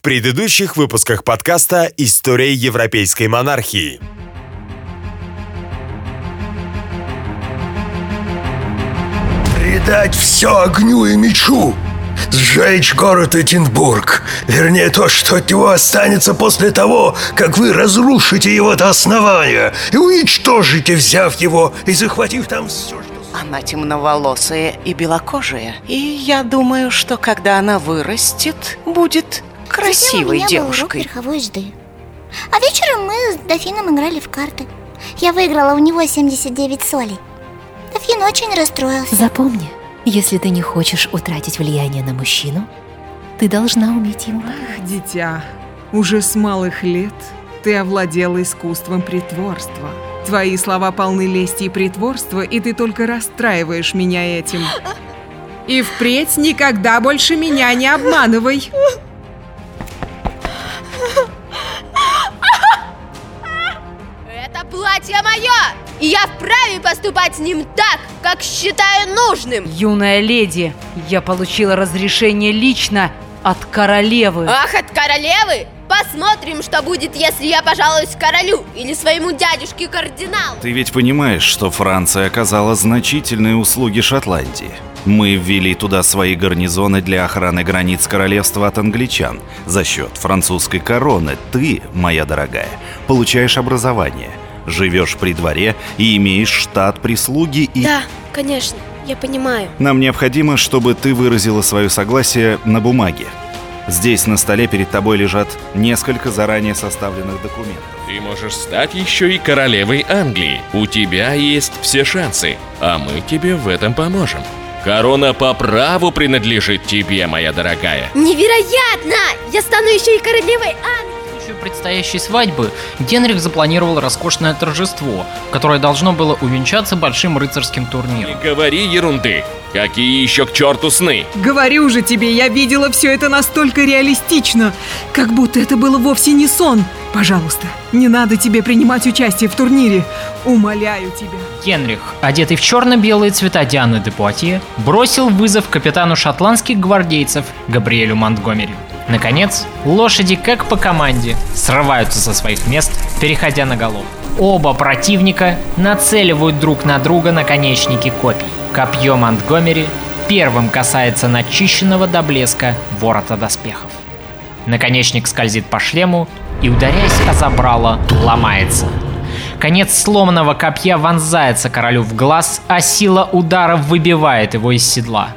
В предыдущих выпусках подкаста «История европейской монархии». Предать все огню и мечу! Сжечь город Эдинбург! Вернее, то, что от него останется после того, как вы разрушите его до основания и уничтожите, взяв его и захватив там все, что... Она темноволосая и белокожая. И я думаю, что когда она вырастет, будет красивой Затем у меня девушкой. верховой езды. А вечером мы с дофином играли в карты. Я выиграла у него 79 солей. Дофин очень расстроился. Запомни, если ты не хочешь утратить влияние на мужчину, ты должна уметь им помогать. Дитя, уже с малых лет ты овладела искусством притворства. Твои слова полны лести и притворства, и ты только расстраиваешь меня этим. И впредь никогда больше меня не обманывай. Платье мое! И я вправе поступать с ним так, как считаю нужным! Юная леди, я получила разрешение лично от королевы. Ах, от королевы! Посмотрим, что будет, если я пожалуюсь королю или своему дядюшке кардиналу. Ты ведь понимаешь, что Франция оказала значительные услуги Шотландии. Мы ввели туда свои гарнизоны для охраны границ королевства от англичан. За счет французской короны ты, моя дорогая, получаешь образование, живешь при дворе и имеешь штат прислуги и... Да, конечно, я понимаю. Нам необходимо, чтобы ты выразила свое согласие на бумаге. Здесь на столе перед тобой лежат несколько заранее составленных документов. Ты можешь стать еще и королевой Англии. У тебя есть все шансы, а мы тебе в этом поможем. Корона по праву принадлежит тебе, моя дорогая. Невероятно! Я стану еще и королевой Англии! Случаю предстоящей свадьбы Генрих запланировал роскошное торжество, которое должно было увенчаться большим рыцарским Не турниром. говори ерунды. Какие еще к черту сны? Говорю же тебе, я видела все это настолько реалистично, как будто это было вовсе не сон. Пожалуйста, не надо тебе принимать участие в турнире. Умоляю тебя. Генрих, одетый в черно-белые цвета Дианы де Пуатье, бросил вызов капитану шотландских гвардейцев Габриэлю Монтгомери. Наконец, лошади, как по команде, срываются со своих мест, переходя на галоп. Оба противника нацеливают друг на друга наконечники копий. Копье Монтгомери первым касается начищенного до блеска ворота доспехов. Наконечник скользит по шлему и, ударяясь о забрало, ломается. Конец сломанного копья вонзается королю в глаз, а сила удара выбивает его из седла.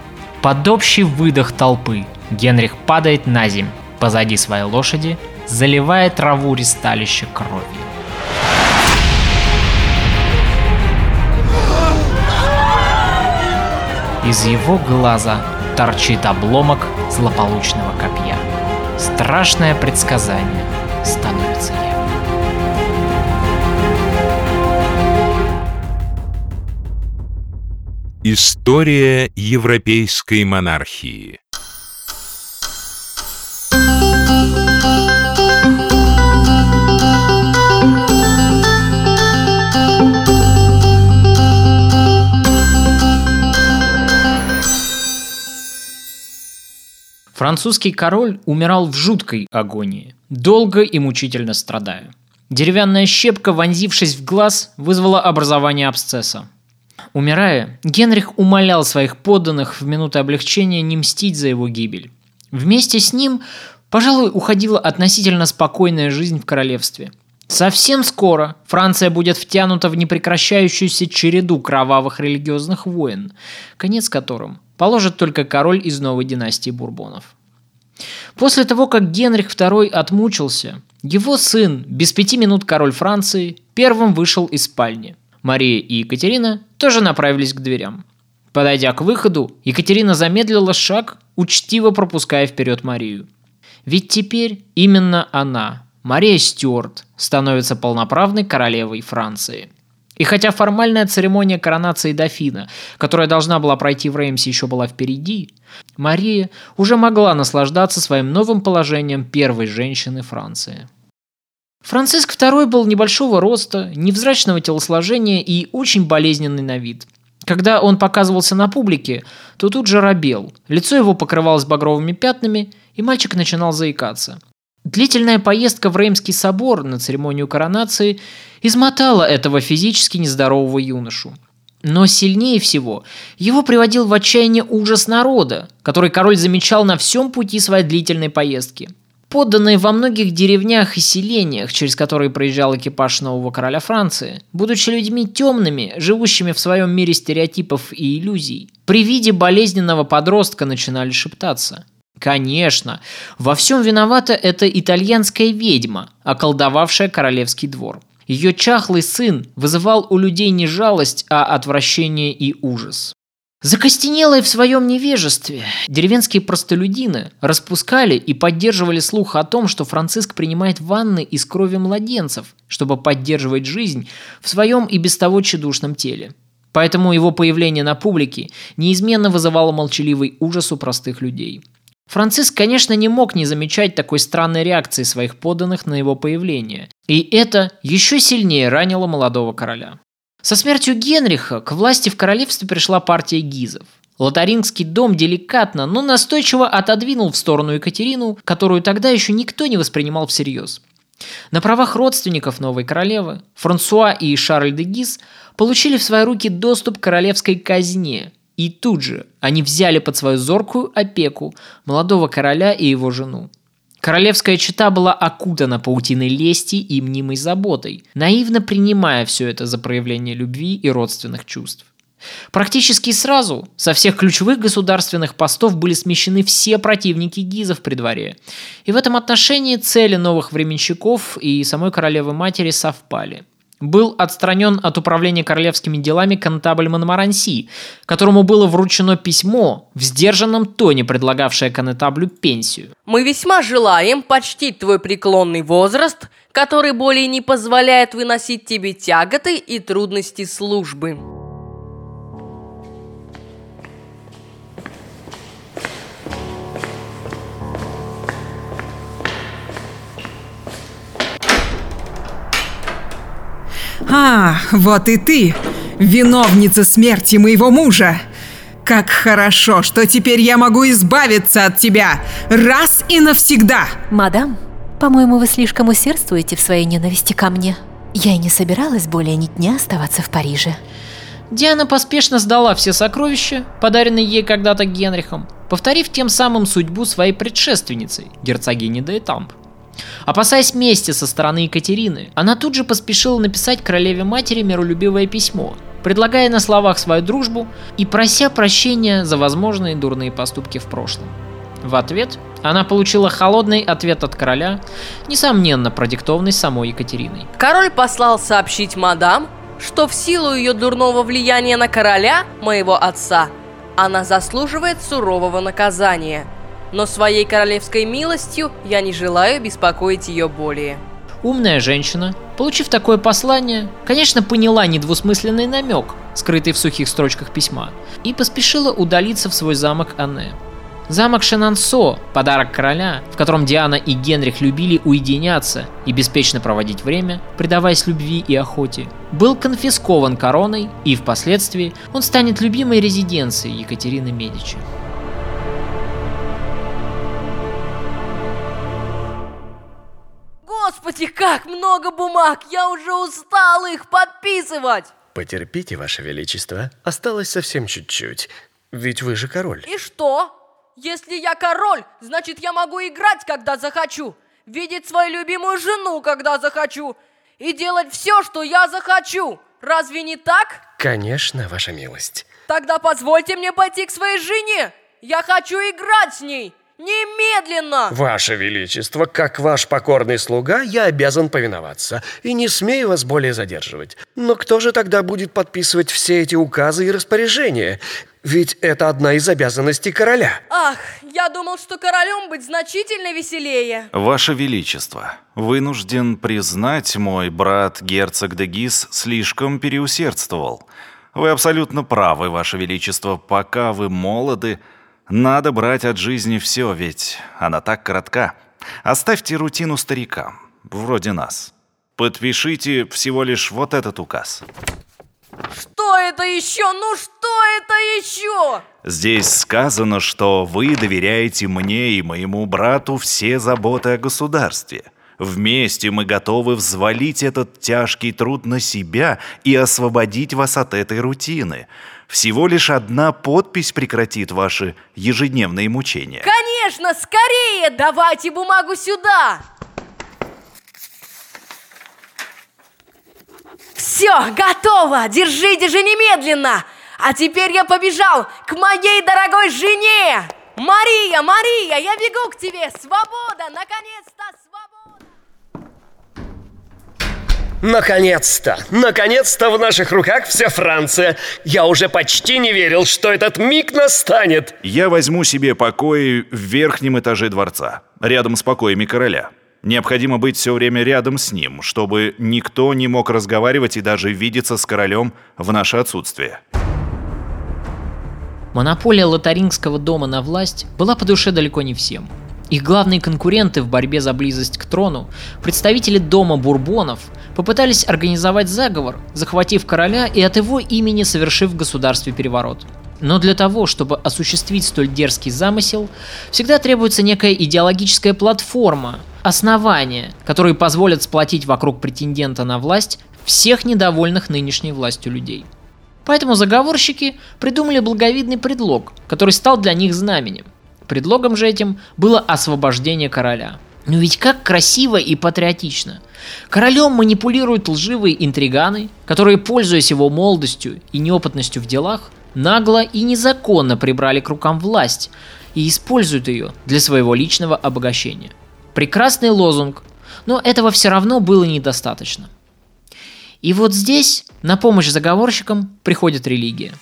Под общий выдох толпы Генрих падает на земь позади своей лошади, заливая траву ристалища кровью. Из его глаза торчит обломок злополучного копья. Страшное предсказание становится явью. История европейской монархии. Французский король умирал в жуткой агонии, долго и мучительно страдая. Деревянная щепка, вонзившись в глаз, вызвала образование абсцесса. Умирая, Генрих умолял своих подданных в минуты облегчения не мстить за его гибель. Вместе с ним, пожалуй, уходила относительно спокойная жизнь в королевстве. Совсем скоро Франция будет втянута в непрекращающуюся череду кровавых религиозных войн, конец которым положит только король из новой династии Бурбонов. После того, как Генрих II отмучился, его сын, без пяти минут король Франции, первым вышел из спальни. Мария и Екатерина тоже направились к дверям. Подойдя к выходу, Екатерина замедлила шаг, учтиво пропуская вперед Марию. Ведь теперь именно она, Мария Стюарт, становится полноправной королевой Франции. И хотя формальная церемония коронации дофина, которая должна была пройти в Реймсе, еще была впереди, Мария уже могла наслаждаться своим новым положением первой женщины Франции. Франциск II был небольшого роста, невзрачного телосложения и очень болезненный на вид. Когда он показывался на публике, то тут же робел, лицо его покрывалось багровыми пятнами, и мальчик начинал заикаться. Длительная поездка в Реймский собор на церемонию коронации измотала этого физически нездорового юношу. Но сильнее всего его приводил в отчаяние ужас народа, который король замечал на всем пути своей длительной поездки. Подданные во многих деревнях и селениях, через которые проезжал экипаж нового короля Франции, будучи людьми темными, живущими в своем мире стереотипов и иллюзий, при виде болезненного подростка начинали шептаться. Конечно, во всем виновата эта итальянская ведьма, околдовавшая королевский двор – ее чахлый сын вызывал у людей не жалость, а отвращение и ужас. Закостенелые в своем невежестве, деревенские простолюдины распускали и поддерживали слух о том, что Франциск принимает ванны из крови младенцев, чтобы поддерживать жизнь в своем и без того чедушном теле. Поэтому его появление на публике неизменно вызывало молчаливый ужас у простых людей – Франциск, конечно, не мог не замечать такой странной реакции своих подданных на его появление. И это еще сильнее ранило молодого короля. Со смертью Генриха к власти в королевстве пришла партия гизов. Лотарингский дом деликатно, но настойчиво отодвинул в сторону Екатерину, которую тогда еще никто не воспринимал всерьез. На правах родственников новой королевы Франсуа и Шарль де Гиз получили в свои руки доступ к королевской казне – и тут же они взяли под свою зоркую опеку молодого короля и его жену. Королевская чета была окутана паутиной лести и мнимой заботой, наивно принимая все это за проявление любви и родственных чувств. Практически сразу со всех ключевых государственных постов были смещены все противники Гизов при дворе. И в этом отношении цели новых временщиков и самой королевы матери совпали – был отстранен от управления королевскими делами контабль Монмаранси, которому было вручено письмо в сдержанном тоне, предлагавшее конетаблю пенсию. «Мы весьма желаем почтить твой преклонный возраст, который более не позволяет выносить тебе тяготы и трудности службы». А, вот и ты, виновница смерти моего мужа. Как хорошо, что теперь я могу избавиться от тебя раз и навсегда. Мадам, по-моему, вы слишком усердствуете в своей ненависти ко мне. Я и не собиралась более ни дня оставаться в Париже. Диана поспешно сдала все сокровища, подаренные ей когда-то Генрихом, повторив тем самым судьбу своей предшественницы, герцогини де Этамп. Опасаясь мести со стороны Екатерины, она тут же поспешила написать королеве-матери миролюбивое письмо, предлагая на словах свою дружбу и прося прощения за возможные дурные поступки в прошлом. В ответ она получила холодный ответ от короля, несомненно продиктованный самой Екатериной. Король послал сообщить мадам, что в силу ее дурного влияния на короля, моего отца, она заслуживает сурового наказания – но своей королевской милостью я не желаю беспокоить ее более. Умная женщина, получив такое послание, конечно, поняла недвусмысленный намек, скрытый в сухих строчках письма, и поспешила удалиться в свой замок Анне. Замок Шенансо, подарок короля, в котором Диана и Генрих любили уединяться и беспечно проводить время, предаваясь любви и охоте, был конфискован короной, и впоследствии он станет любимой резиденцией Екатерины Медичи. Господи, как много бумаг! Я уже устал их подписывать! Потерпите, Ваше Величество. Осталось совсем чуть-чуть. Ведь вы же король. И что? Если я король, значит я могу играть, когда захочу, видеть свою любимую жену, когда захочу, и делать все, что я захочу. Разве не так? Конечно, Ваша милость. Тогда позвольте мне пойти к своей жене. Я хочу играть с ней. Немедленно! Ваше Величество, как ваш покорный слуга, я обязан повиноваться и не смею вас более задерживать. Но кто же тогда будет подписывать все эти указы и распоряжения? Ведь это одна из обязанностей короля. Ах, я думал, что королем быть значительно веселее. Ваше Величество, вынужден признать, мой брат герцог де Гис слишком переусердствовал. Вы абсолютно правы, Ваше Величество, пока вы молоды, надо брать от жизни все, ведь она так коротка. Оставьте рутину старикам, вроде нас. Подпишите всего лишь вот этот указ. Что это еще? Ну что это еще? Здесь сказано, что вы доверяете мне и моему брату все заботы о государстве. Вместе мы готовы взвалить этот тяжкий труд на себя и освободить вас от этой рутины. Всего лишь одна подпись прекратит ваши ежедневные мучения. Конечно, скорее! Давайте бумагу сюда! Все, готово! Держите же немедленно! А теперь я побежал к моей дорогой жене! Мария, Мария, я бегу к тебе! Свобода! Наконец-то свобода! Наконец-то! Наконец-то в наших руках вся Франция! Я уже почти не верил, что этот миг настанет! Я возьму себе покои в верхнем этаже дворца, рядом с покоями короля. Необходимо быть все время рядом с ним, чтобы никто не мог разговаривать и даже видеться с королем в наше отсутствие. Монополия лотарингского дома на власть была по душе далеко не всем. Их главные конкуренты в борьбе за близость к трону, представители дома Бурбонов, попытались организовать заговор, захватив короля и от его имени совершив в государстве переворот. Но для того, чтобы осуществить столь дерзкий замысел, всегда требуется некая идеологическая платформа, основания, которые позволят сплотить вокруг претендента на власть всех недовольных нынешней властью людей. Поэтому заговорщики придумали благовидный предлог, который стал для них знаменем. Предлогом же этим было освобождение короля. Но ведь как красиво и патриотично. Королем манипулируют лживые интриганы, которые, пользуясь его молодостью и неопытностью в делах, нагло и незаконно прибрали к рукам власть и используют ее для своего личного обогащения. Прекрасный лозунг, но этого все равно было недостаточно. И вот здесь на помощь заговорщикам приходит религия.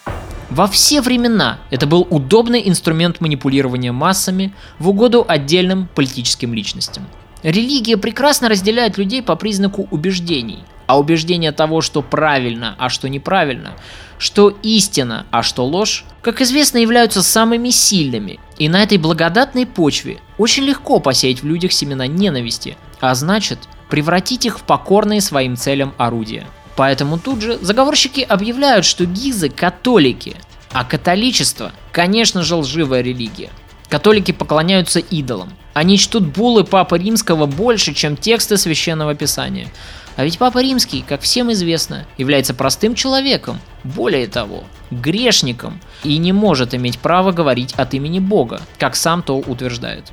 Во все времена это был удобный инструмент манипулирования массами в угоду отдельным политическим личностям. Религия прекрасно разделяет людей по признаку убеждений, а убеждение того, что правильно, а что неправильно, что истина, а что ложь, как известно, являются самыми сильными. И на этой благодатной почве очень легко посеять в людях семена ненависти, а значит, превратить их в покорные своим целям орудия. Поэтому тут же заговорщики объявляют, что гизы – католики, а католичество, конечно же, лживая религия. Католики поклоняются идолам. Они чтут буллы Папы Римского больше, чем тексты Священного Писания. А ведь Папа Римский, как всем известно, является простым человеком, более того, грешником, и не может иметь права говорить от имени Бога, как сам то утверждает.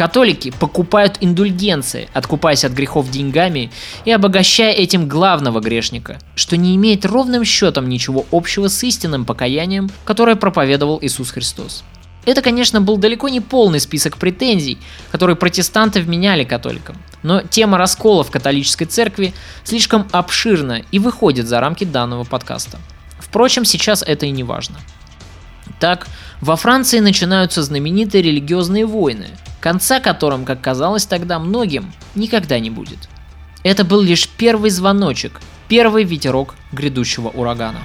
Католики покупают индульгенции, откупаясь от грехов деньгами и обогащая этим главного грешника, что не имеет ровным счетом ничего общего с истинным покаянием, которое проповедовал Иисус Христос. Это, конечно, был далеко не полный список претензий, которые протестанты вменяли католикам. Но тема раскола в католической церкви слишком обширна и выходит за рамки данного подкаста. Впрочем, сейчас это и не важно. Так, во Франции начинаются знаменитые религиозные войны, конца которым, как казалось тогда многим, никогда не будет. Это был лишь первый звоночек, первый ветерок грядущего урагана.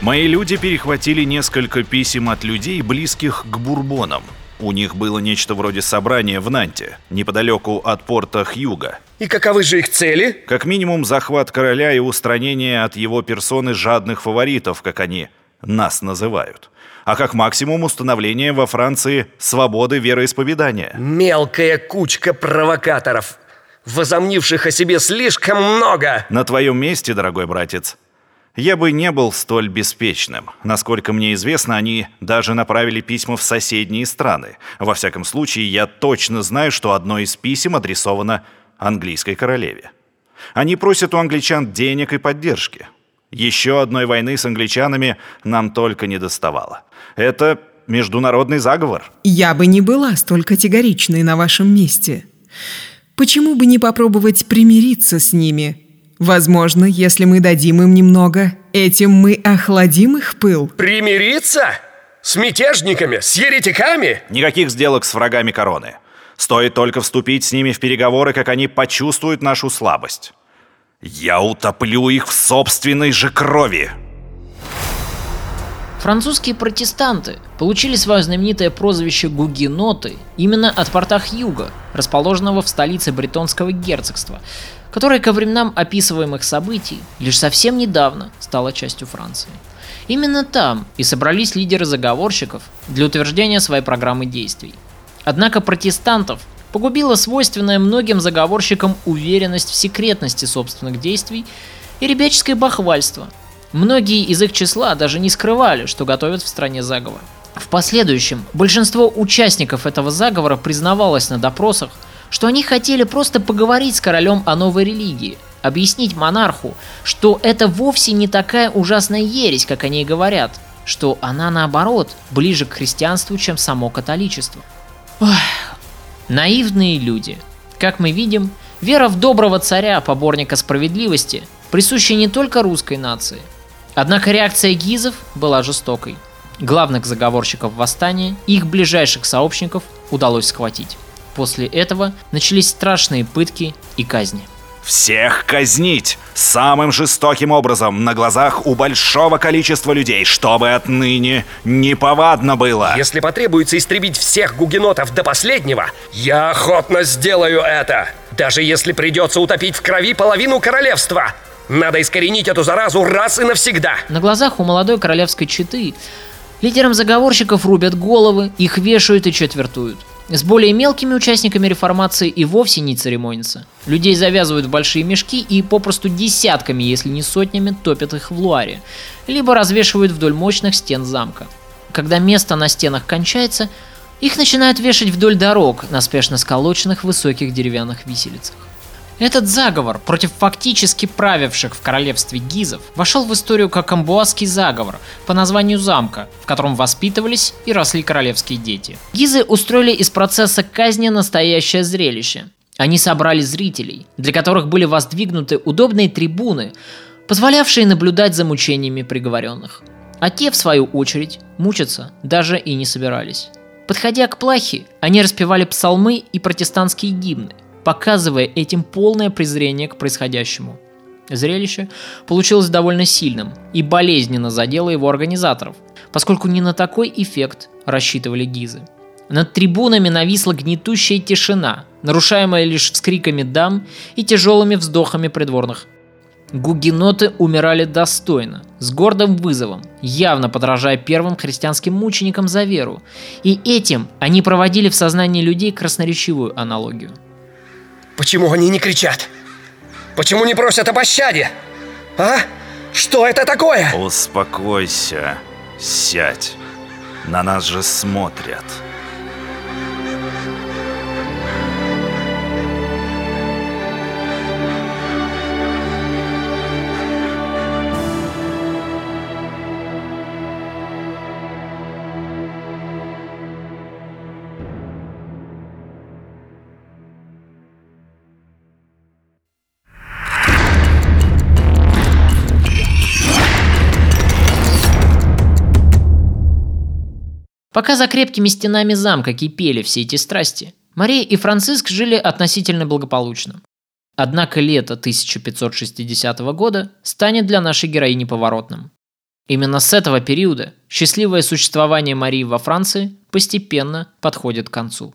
Мои люди перехватили несколько писем от людей, близких к бурбонам. У них было нечто вроде собрания в Нанте, неподалеку от порта Хьюга. И каковы же их цели? Как минимум захват короля и устранение от его персоны жадных фаворитов, как они нас называют. А как максимум установление во Франции свободы вероисповедания. Мелкая кучка провокаторов, возомнивших о себе слишком много. На твоем месте, дорогой братец, я бы не был столь беспечным. Насколько мне известно, они даже направили письма в соседние страны. Во всяком случае, я точно знаю, что одно из писем адресовано английской королеве. Они просят у англичан денег и поддержки. Еще одной войны с англичанами нам только не доставало. Это международный заговор. Я бы не была столь категоричной на вашем месте. Почему бы не попробовать примириться с ними? Возможно, если мы дадим им немного, этим мы охладим их пыл. Примириться? С мятежниками? С еретиками? Никаких сделок с врагами короны. Стоит только вступить с ними в переговоры, как они почувствуют нашу слабость. Я утоплю их в собственной же крови. Французские протестанты получили свое знаменитое прозвище «гугеноты» именно от порта Хьюга, расположенного в столице Бретонского герцогства, которое ко временам описываемых событий лишь совсем недавно стало частью Франции. Именно там и собрались лидеры заговорщиков для утверждения своей программы действий. Однако протестантов погубила свойственная многим заговорщикам уверенность в секретности собственных действий и ребяческое бахвальство. Многие из их числа даже не скрывали, что готовят в стране заговор. В последующем большинство участников этого заговора признавалось на допросах, что они хотели просто поговорить с королем о новой религии, объяснить монарху, что это вовсе не такая ужасная ересь, как они говорят, что она наоборот ближе к христианству, чем само католичество. Ох, наивные люди. Как мы видим, вера в доброго царя, поборника справедливости, присуща не только русской нации. Однако реакция гизов была жестокой. Главных заговорщиков восстания и их ближайших сообщников удалось схватить. После этого начались страшные пытки и казни. Всех казнить самым жестоким образом на глазах у большого количества людей, чтобы отныне неповадно было. Если потребуется истребить всех гугенотов до последнего, я охотно сделаю это. Даже если придется утопить в крови половину королевства. Надо искоренить эту заразу раз и навсегда. На глазах у молодой королевской четы лидерам заговорщиков рубят головы, их вешают и четвертуют. С более мелкими участниками реформации и вовсе не церемонится. Людей завязывают в большие мешки и попросту десятками, если не сотнями, топят их в луаре, либо развешивают вдоль мощных стен замка. Когда место на стенах кончается, их начинают вешать вдоль дорог на спешно сколоченных высоких деревянных виселицах. Этот заговор против фактически правивших в королевстве гизов вошел в историю как амбуазский заговор по названию замка, в котором воспитывались и росли королевские дети. Гизы устроили из процесса казни настоящее зрелище. Они собрали зрителей, для которых были воздвигнуты удобные трибуны, позволявшие наблюдать за мучениями приговоренных. А те, в свою очередь, мучиться даже и не собирались. Подходя к плахе, они распевали псалмы и протестантские гимны – показывая этим полное презрение к происходящему. Зрелище получилось довольно сильным и болезненно задело его организаторов, поскольку не на такой эффект рассчитывали гизы. Над трибунами нависла гнетущая тишина, нарушаемая лишь вскриками дам и тяжелыми вздохами придворных. Гугеноты умирали достойно, с гордым вызовом, явно подражая первым христианским мученикам за веру, и этим они проводили в сознании людей красноречивую аналогию – Почему они не кричат? Почему не просят о пощаде? А? Что это такое? Успокойся. Сядь. На нас же смотрят. Пока за крепкими стенами замка кипели все эти страсти, Мария и Франциск жили относительно благополучно. Однако лето 1560 года станет для нашей героини поворотным. Именно с этого периода счастливое существование Марии во Франции постепенно подходит к концу.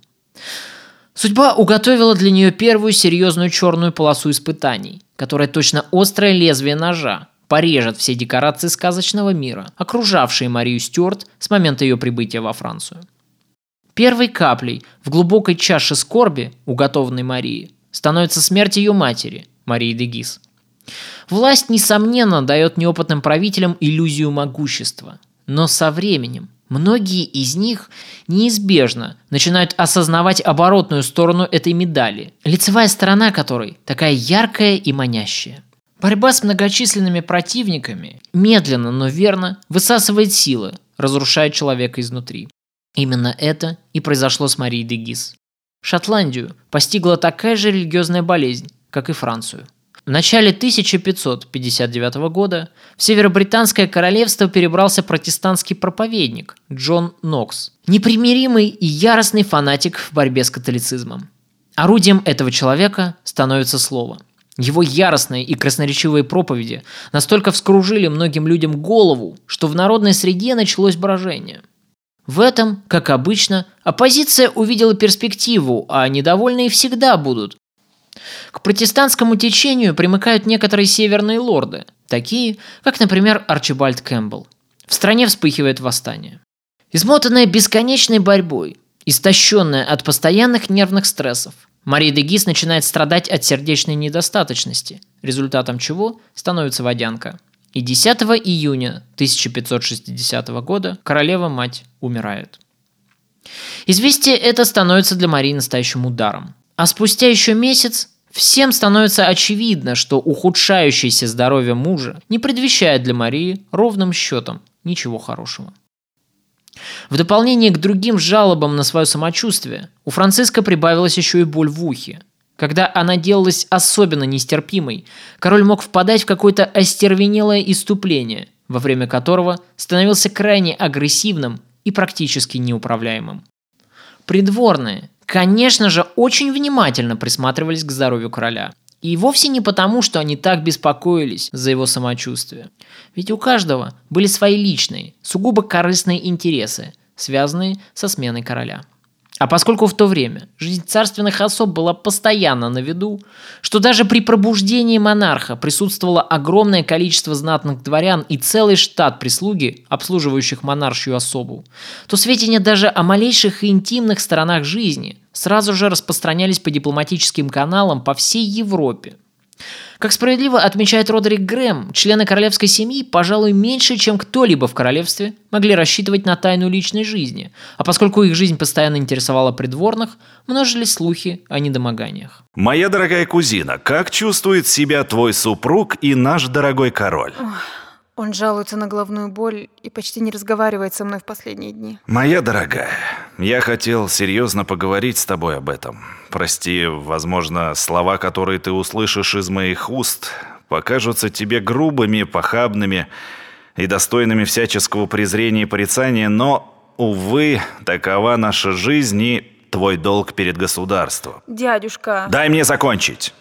Судьба уготовила для нее первую серьезную черную полосу испытаний, которая точно острое лезвие ножа порежет все декорации сказочного мира, окружавшие Марию Стюарт с момента ее прибытия во Францию. Первой каплей в глубокой чаше скорби, уготованной Марии, становится смерть ее матери, Марии де Гис. Власть, несомненно, дает неопытным правителям иллюзию могущества. Но со временем многие из них неизбежно начинают осознавать оборотную сторону этой медали, лицевая сторона которой такая яркая и манящая – Борьба с многочисленными противниками медленно, но верно высасывает силы, разрушая человека изнутри. Именно это и произошло с Марией де Гис. Шотландию постигла такая же религиозная болезнь, как и Францию. В начале 1559 года в Северобританское королевство перебрался протестантский проповедник Джон Нокс, непримиримый и яростный фанатик в борьбе с католицизмом. Орудием этого человека становится слово – Его яростные и красноречивые проповеди настолько вскружили многим людям голову, что в народной среде началось брожение. В этом, как обычно, оппозиция увидела перспективу, а недовольные всегда будут. К протестантскому течению примыкают некоторые северные лорды, такие, как, например, Арчибальд Кэмпбелл. В стране вспыхивает восстание. Измотанная бесконечной борьбой, истощенная от постоянных нервных стрессов, Мария де Гис начинает страдать от сердечной недостаточности, результатом чего становится водянка. И 10 июня 1560 года королева-мать умирает. Известие это становится для Марии настоящим ударом. А спустя еще месяц всем становится очевидно, что ухудшающееся здоровье мужа не предвещает для Марии ровным счетом ничего хорошего. В дополнение к другим жалобам на свое самочувствие, у Франциска прибавилась еще и боль в ухе. Когда она делалась особенно нестерпимой, король мог впадать в какое-то остервенелое иступление, во время которого становился крайне агрессивным и практически неуправляемым. Придворные, конечно же, очень внимательно присматривались к здоровью короля – и вовсе не потому, что они так беспокоились за его самочувствие. Ведь у каждого были свои личные, сугубо корыстные интересы, связанные со сменой короля. А поскольку в то время жизнь царственных особ была постоянно на виду, что даже при пробуждении монарха присутствовало огромное количество знатных дворян и целый штат прислуги, обслуживающих монаршью особу, то сведения даже о малейших и интимных сторонах жизни сразу же распространялись по дипломатическим каналам по всей Европе. Как справедливо отмечает Родерик Грэм, члены королевской семьи, пожалуй, меньше, чем кто-либо в королевстве, могли рассчитывать на тайну личной жизни, а поскольку их жизнь постоянно интересовала придворных, множились слухи о недомоганиях. Моя дорогая кузина, как чувствует себя твой супруг и наш дорогой король? Он жалуется на головную боль и почти не разговаривает со мной в последние дни. Моя дорогая, я хотел серьезно поговорить с тобой об этом. Прости, возможно, слова, которые ты услышишь из моих уст, покажутся тебе грубыми, похабными и достойными всяческого презрения и порицания, но, увы, такова наша жизнь и твой долг перед государством. Дядюшка... Дай мне закончить.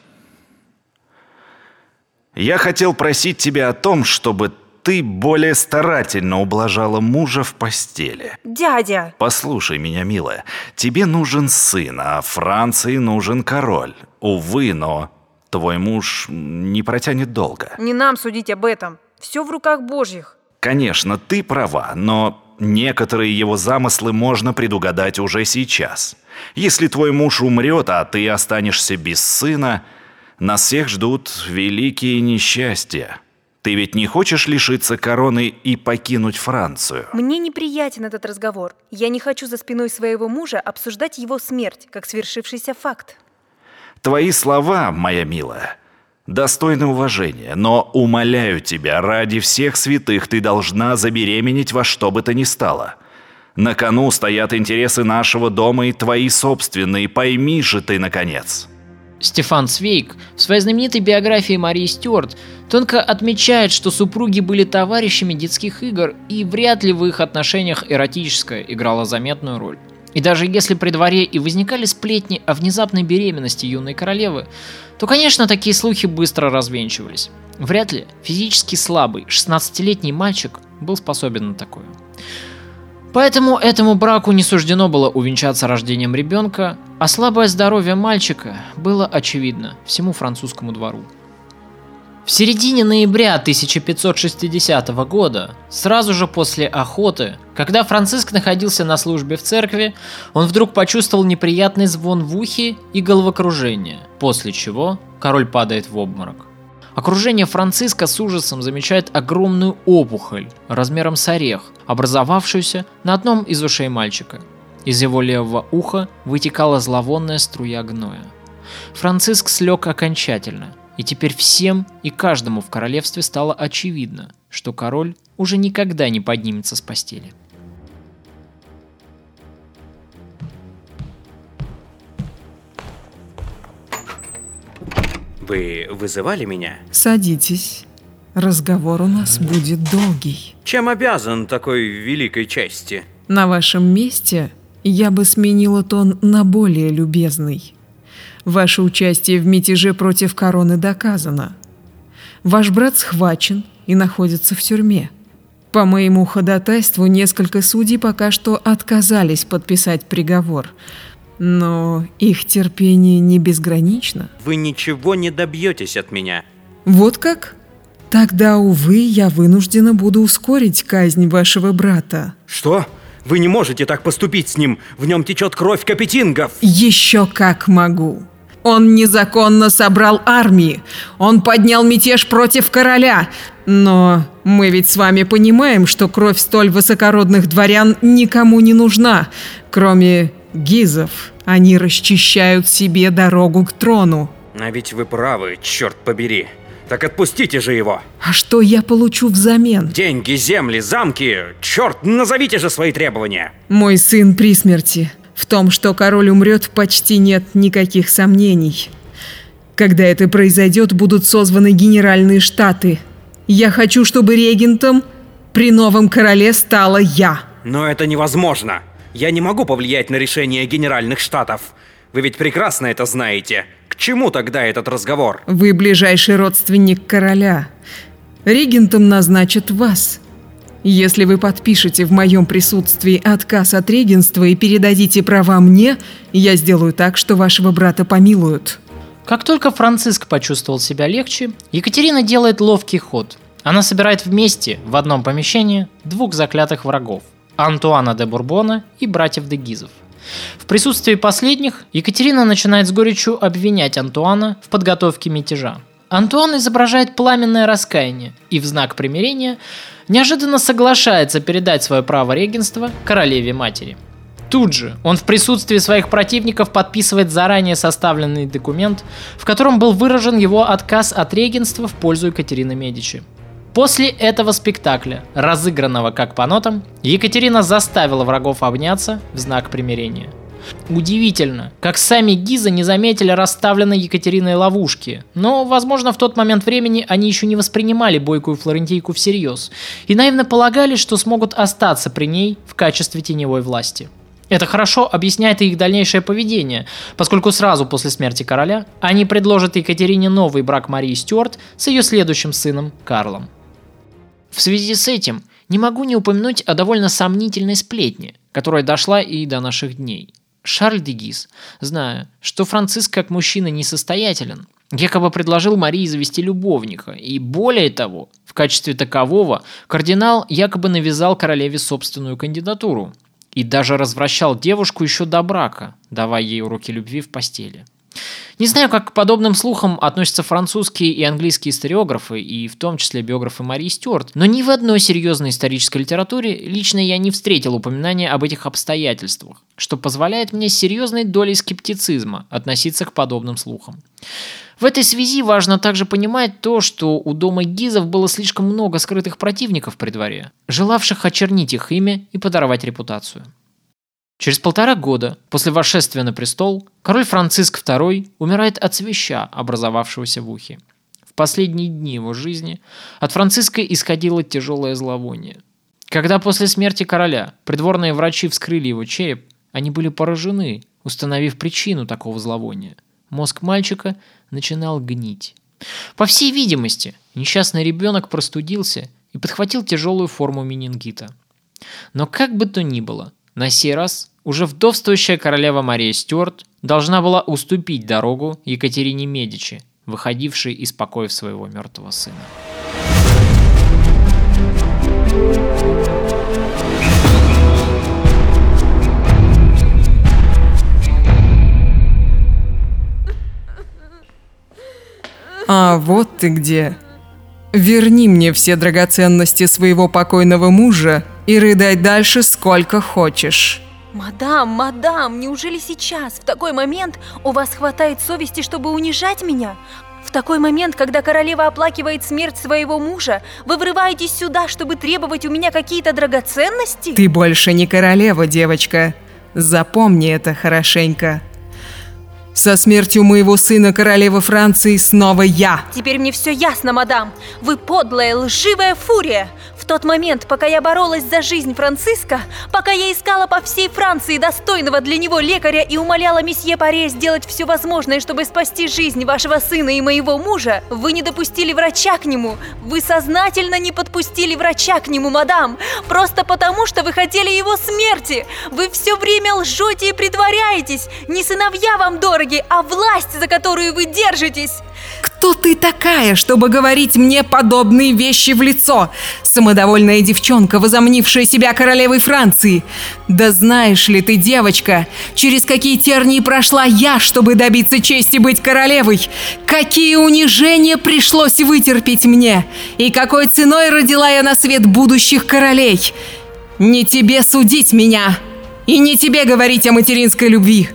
Я хотел просить тебя о том, чтобы ты более старательно ублажала мужа в постели. Дядя! Послушай меня, милая. Тебе нужен сын, а Франции нужен король. Увы, но твой муж не протянет долго. Не нам судить об этом. Все в руках божьих. Конечно, ты права, но некоторые его замыслы можно предугадать уже сейчас. Если твой муж умрет, а ты останешься без сына, нас всех ждут великие несчастья. Ты ведь не хочешь лишиться короны и покинуть Францию? Мне неприятен этот разговор. Я не хочу за спиной своего мужа обсуждать его смерть, как свершившийся факт. Твои слова, моя милая, достойны уважения, но умоляю тебя, ради всех святых ты должна забеременеть во что бы то ни стало. На кону стоят интересы нашего дома и твои собственные, пойми же ты, наконец. Стефан Свейк в своей знаменитой биографии Марии Стюарт тонко отмечает, что супруги были товарищами детских игр, и вряд ли в их отношениях эротическое играло заметную роль. И даже если при дворе и возникали сплетни о внезапной беременности юной королевы, то, конечно, такие слухи быстро развенчивались. Вряд ли физически слабый 16-летний мальчик был способен на такое. Поэтому этому браку не суждено было увенчаться рождением ребенка, а слабое здоровье мальчика было очевидно всему французскому двору. В середине ноября 1560 года, сразу же после охоты, когда Франциск находился на службе в церкви, он вдруг почувствовал неприятный звон в ухе и головокружение, после чего король падает в обморок. Окружение Франциска с ужасом замечает огромную опухоль размером с орех, образовавшуюся на одном из ушей мальчика. Из его левого уха вытекала зловонная струя гноя. Франциск слег окончательно, и теперь всем и каждому в королевстве стало очевидно, что король уже никогда не поднимется с постели. Вы вызывали меня? Садитесь. Разговор у нас будет долгий. Чем обязан такой великой чести? На вашем месте я бы сменила тон на более любезный. Ваше участие в мятеже против короны доказано. Ваш брат схвачен и находится в тюрьме. По моему ходатайству несколько судей пока что отказались подписать приговор, но их терпение не безгранично. Вы ничего не добьетесь от меня. Вот как? Тогда, увы, я вынуждена буду ускорить казнь вашего брата. Что? Вы не можете так поступить с ним. В нем течет кровь капетингов. Еще как могу. Он незаконно собрал армии. Он поднял мятеж против короля. Но мы ведь с вами понимаем, что кровь столь высокородных дворян никому не нужна, кроме гизов. Они расчищают себе дорогу к трону. А ведь вы правы, черт побери. Так отпустите же его. А что я получу взамен? Деньги, земли, замки. Черт, назовите же свои требования. Мой сын при смерти. В том, что король умрет, почти нет никаких сомнений. Когда это произойдет, будут созваны генеральные штаты. Я хочу, чтобы регентом при новом короле стала я. Но это невозможно. Я не могу повлиять на решение генеральных штатов. Вы ведь прекрасно это знаете. К чему тогда этот разговор? Вы ближайший родственник короля. Регентом назначат вас. Если вы подпишете в моем присутствии отказ от регенства и передадите права мне, я сделаю так, что вашего брата помилуют. Как только Франциск почувствовал себя легче, Екатерина делает ловкий ход. Она собирает вместе, в одном помещении, двух заклятых врагов – Антуана де Бурбона и братьев де Гизов. В присутствии последних Екатерина начинает с горечью обвинять Антуана в подготовке мятежа. Антуан изображает пламенное раскаяние и в знак примирения неожиданно соглашается передать свое право регенства королеве-матери. Тут же он в присутствии своих противников подписывает заранее составленный документ, в котором был выражен его отказ от регенства в пользу Екатерины Медичи. После этого спектакля, разыгранного как по нотам, Екатерина заставила врагов обняться в знак примирения. Удивительно, как сами Гизы не заметили расставленной Екатериной ловушки, но, возможно, в тот момент времени они еще не воспринимали бойкую флорентийку всерьез и наивно полагали, что смогут остаться при ней в качестве теневой власти. Это хорошо объясняет их дальнейшее поведение, поскольку сразу после смерти короля они предложат Екатерине новый брак Марии Стюарт с ее следующим сыном Карлом. В связи с этим не могу не упомянуть о довольно сомнительной сплетне, которая дошла и до наших дней. Шарль де Гиз, зная, что Франциск как мужчина несостоятелен, якобы предложил Марии завести любовника, и более того, в качестве такового кардинал якобы навязал королеве собственную кандидатуру и даже развращал девушку еще до брака, давая ей уроки любви в постели. Не знаю, как к подобным слухам относятся французские и английские историографы, и в том числе биографы Марии Стюарт, но ни в одной серьезной исторической литературе лично я не встретил упоминания об этих обстоятельствах, что позволяет мне с серьезной долей скептицизма относиться к подобным слухам. В этой связи важно также понимать то, что у дома Гизов было слишком много скрытых противников при дворе, желавших очернить их имя и подорвать репутацию. Через полтора года после восшествия на престол король Франциск II умирает от свеща, образовавшегося в ухе. В последние дни его жизни от Франциска исходило тяжелое зловоние. Когда после смерти короля придворные врачи вскрыли его череп, они были поражены, установив причину такого зловония. Мозг мальчика начинал гнить. По всей видимости, несчастный ребенок простудился и подхватил тяжелую форму менингита. Но как бы то ни было, на сей раз уже вдовствующая королева Мария Стюарт должна была уступить дорогу Екатерине Медичи, выходившей из покоев своего мертвого сына. А вот ты где. Верни мне все драгоценности своего покойного мужа и рыдай дальше сколько хочешь. Мадам, мадам, неужели сейчас, в такой момент, у вас хватает совести, чтобы унижать меня? В такой момент, когда королева оплакивает смерть своего мужа, вы врываетесь сюда, чтобы требовать у меня какие-то драгоценности? Ты больше не королева, девочка. Запомни это хорошенько. Со смертью моего сына королевы Франции снова я. Теперь мне все ясно, мадам. Вы подлая, лживая фурия. В тот момент, пока я боролась за жизнь Франциска, пока я искала по всей Франции достойного для него лекаря и умоляла месье Паре сделать все возможное, чтобы спасти жизнь вашего сына и моего мужа, вы не допустили врача к нему. Вы сознательно не подпустили врача к нему, мадам. Просто потому, что вы хотели его смерти. Вы все время лжете и притворяетесь. Не сыновья вам дороги, а власть, за которую вы держитесь. Кто ты такая, чтобы говорить мне подобные вещи в лицо? Самодовольная девчонка, возомнившая себя королевой Франции. Да знаешь ли ты, девочка, через какие тернии прошла я, чтобы добиться чести быть королевой? Какие унижения пришлось вытерпеть мне? И какой ценой родила я на свет будущих королей? Не тебе судить меня, и не тебе говорить о материнской любви.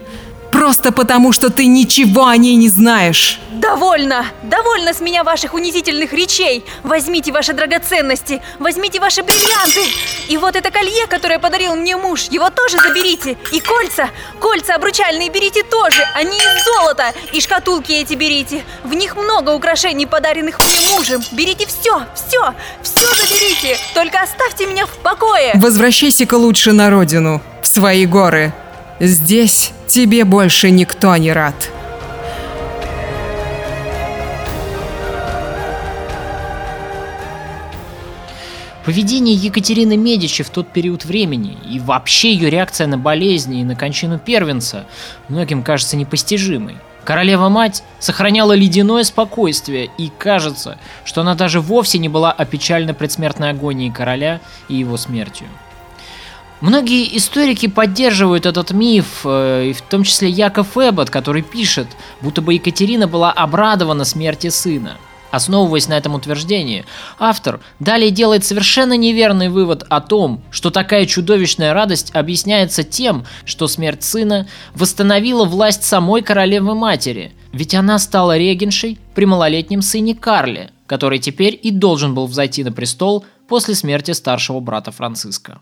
Просто потому, что ты ничего о ней не знаешь. Довольно! Довольно с меня ваших унизительных речей! Возьмите ваши драгоценности, возьмите ваши бриллианты! И вот это колье, которое подарил мне муж, его тоже заберите! И кольца! Кольца обручальные берите тоже! Они из золота! И шкатулки эти берите! В них много украшений, подаренных мне мужем! Берите все! Все! Все заберите! Только оставьте меня в покое! Возвращайся-ка лучше на родину, в свои горы. Здесь тебе больше никто не рад. Поведение Екатерины Медичи в тот период времени и вообще ее реакция на болезни и на кончину первенца многим кажется непостижимой. Королева-мать сохраняла ледяное спокойствие, и кажется, что она даже вовсе не была опечальна предсмертной агонией короля и его смертью. Многие историки поддерживают этот миф, э, в том числе Яков Эббот, который пишет, будто бы Екатерина была обрадована смерти сына. Основываясь на этом утверждении, автор далее делает совершенно неверный вывод о том, что такая чудовищная радость объясняется тем, что смерть сына восстановила власть самой королевы матери, ведь она стала регеншей при малолетнем сыне Карле, который теперь и должен был взойти на престол после смерти старшего брата Франциска.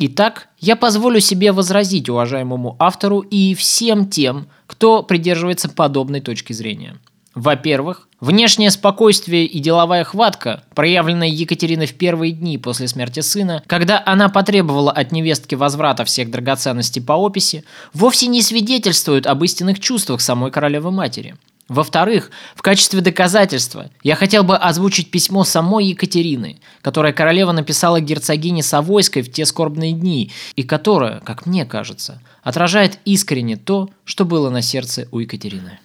Итак, я позволю себе возразить уважаемому автору и всем тем, кто придерживается подобной точки зрения. Во-первых, внешнее спокойствие и деловая хватка, проявленная Екатериной в первые дни после смерти сына, когда она потребовала от невестки возврата всех драгоценностей по описи, вовсе не свидетельствуют об истинных чувствах самой королевы матери – во-вторых, в качестве доказательства я хотел бы озвучить письмо самой Екатерины, которое королева написала герцогине Савойской в те скорбные дни, и которое, как мне кажется, отражает искренне то, что было на сердце у Екатерины.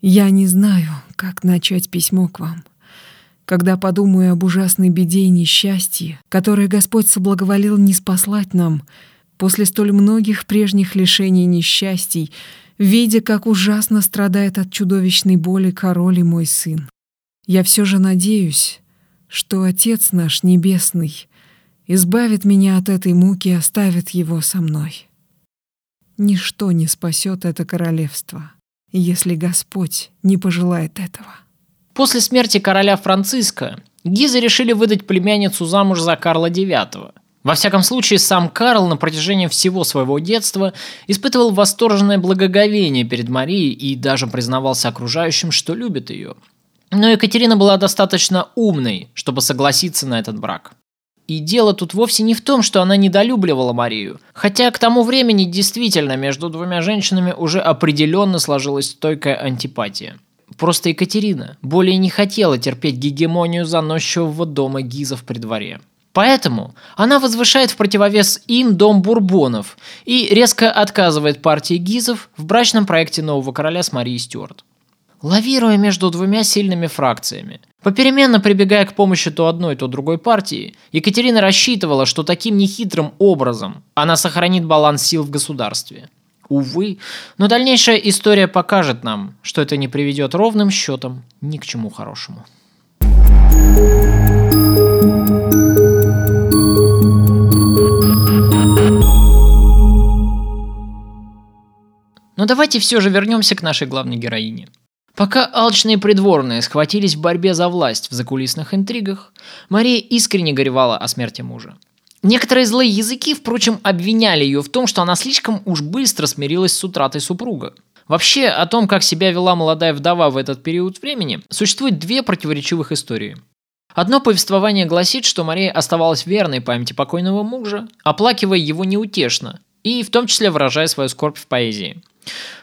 Я не знаю, как начать письмо к вам. Когда подумаю об ужасной беде и несчастье, которое Господь соблаговолил не спаслать нам, после столь многих прежних лишений и несчастий, видя, как ужасно страдает от чудовищной боли король и мой сын. Я все же надеюсь, что Отец наш Небесный избавит меня от этой муки и оставит его со мной. Ничто не спасет это королевство, если Господь не пожелает этого. После смерти короля Франциска Гизы решили выдать племянницу замуж за Карла IX, во всяком случае, сам Карл на протяжении всего своего детства испытывал восторженное благоговение перед Марией и даже признавался окружающим, что любит ее. Но Екатерина была достаточно умной, чтобы согласиться на этот брак. И дело тут вовсе не в том, что она недолюбливала Марию, хотя к тому времени действительно между двумя женщинами уже определенно сложилась стойкая антипатия. Просто Екатерина более не хотела терпеть гегемонию заносчивого дома Гизов при дворе. Поэтому она возвышает в противовес им дом Бурбонов и резко отказывает партии Гизов в брачном проекте нового короля с Марией Стюарт. Лавируя между двумя сильными фракциями, попеременно прибегая к помощи то одной, то другой партии, Екатерина рассчитывала, что таким нехитрым образом она сохранит баланс сил в государстве. Увы, но дальнейшая история покажет нам, что это не приведет ровным счетом ни к чему хорошему. Но давайте все же вернемся к нашей главной героине. Пока алчные придворные схватились в борьбе за власть в закулисных интригах, Мария искренне горевала о смерти мужа. Некоторые злые языки, впрочем, обвиняли ее в том, что она слишком уж быстро смирилась с утратой супруга. Вообще, о том, как себя вела молодая вдова в этот период времени, существует две противоречивых истории. Одно повествование гласит, что Мария оставалась верной памяти покойного мужа, оплакивая его неутешно, и в том числе выражая свою скорбь в поэзии.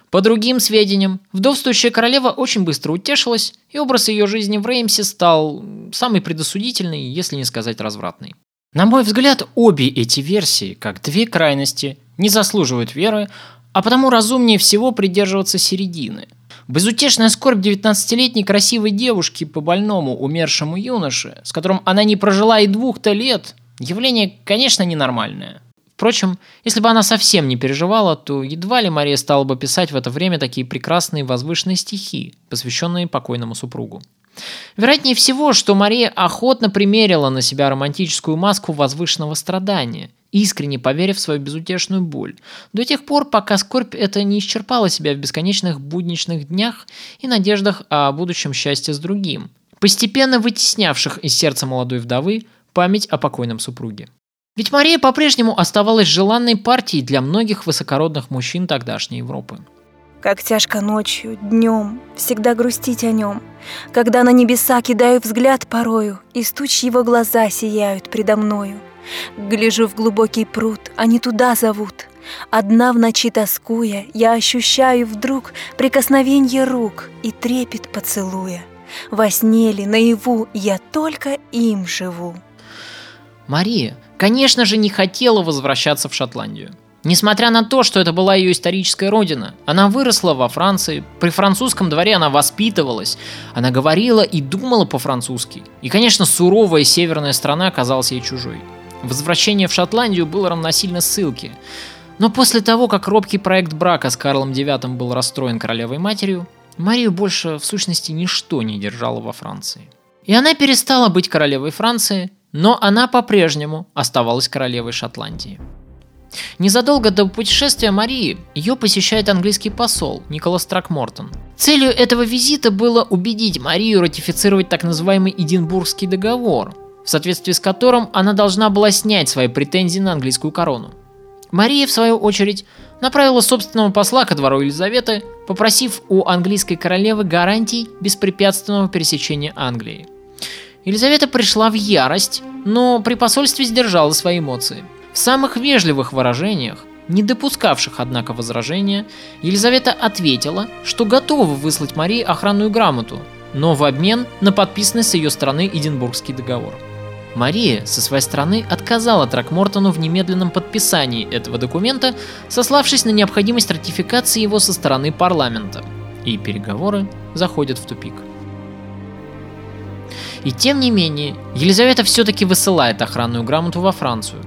По другим сведениям, вдовствующая королева очень быстро утешилась, и образ ее жизни в Реймсе стал самый предосудительный, если не сказать развратный. На мой взгляд, обе эти версии, как две крайности, не заслуживают веры, а потому разумнее всего придерживаться середины. Безутешная скорбь 19-летней красивой девушки по больному умершему юноше, с которым она не прожила и двух-то лет, явление, конечно, ненормальное. Впрочем, если бы она совсем не переживала, то едва ли Мария стала бы писать в это время такие прекрасные возвышенные стихи, посвященные покойному супругу. Вероятнее всего, что Мария охотно примерила на себя романтическую маску возвышенного страдания, искренне поверив в свою безутешную боль, до тех пор, пока скорбь это не исчерпала себя в бесконечных будничных днях и надеждах о будущем счастье с другим, постепенно вытеснявших из сердца молодой вдовы память о покойном супруге. Ведь Мария по-прежнему оставалась желанной партией для многих высокородных мужчин тогдашней Европы. Как тяжко ночью, днем, всегда грустить о нем, Когда на небеса кидаю взгляд порою, И стуч его глаза сияют предо мною. Гляжу в глубокий пруд, они туда зовут. Одна в ночи тоскуя, я ощущаю вдруг Прикосновенье рук и трепет поцелуя. Во сне ли, наяву, я только им живу. Мария, конечно же, не хотела возвращаться в Шотландию. Несмотря на то, что это была ее историческая родина, она выросла во Франции, при французском дворе она воспитывалась, она говорила и думала по-французски. И, конечно, суровая северная страна оказалась ей чужой. Возвращение в Шотландию было равносильно ссылке. Но после того, как робкий проект брака с Карлом IX был расстроен королевой матерью, Марию больше в сущности ничто не держало во Франции. И она перестала быть королевой Франции, но она по-прежнему оставалась королевой Шотландии. Незадолго до путешествия Марии ее посещает английский посол Николас Тракмортон. Целью этого визита было убедить Марию ратифицировать так называемый Эдинбургский договор, в соответствии с которым она должна была снять свои претензии на английскую корону. Мария, в свою очередь, направила собственного посла ко двору Елизаветы, попросив у английской королевы гарантий беспрепятственного пересечения Англии. Елизавета пришла в ярость, но при посольстве сдержала свои эмоции. В самых вежливых выражениях, не допускавших, однако, возражения, Елизавета ответила, что готова выслать Марии охранную грамоту, но в обмен на подписанный с ее стороны Эдинбургский договор. Мария со своей стороны отказала Тракмортону в немедленном подписании этого документа, сославшись на необходимость ратификации его со стороны парламента. И переговоры заходят в тупик. И тем не менее, Елизавета все-таки высылает охранную грамоту во Францию.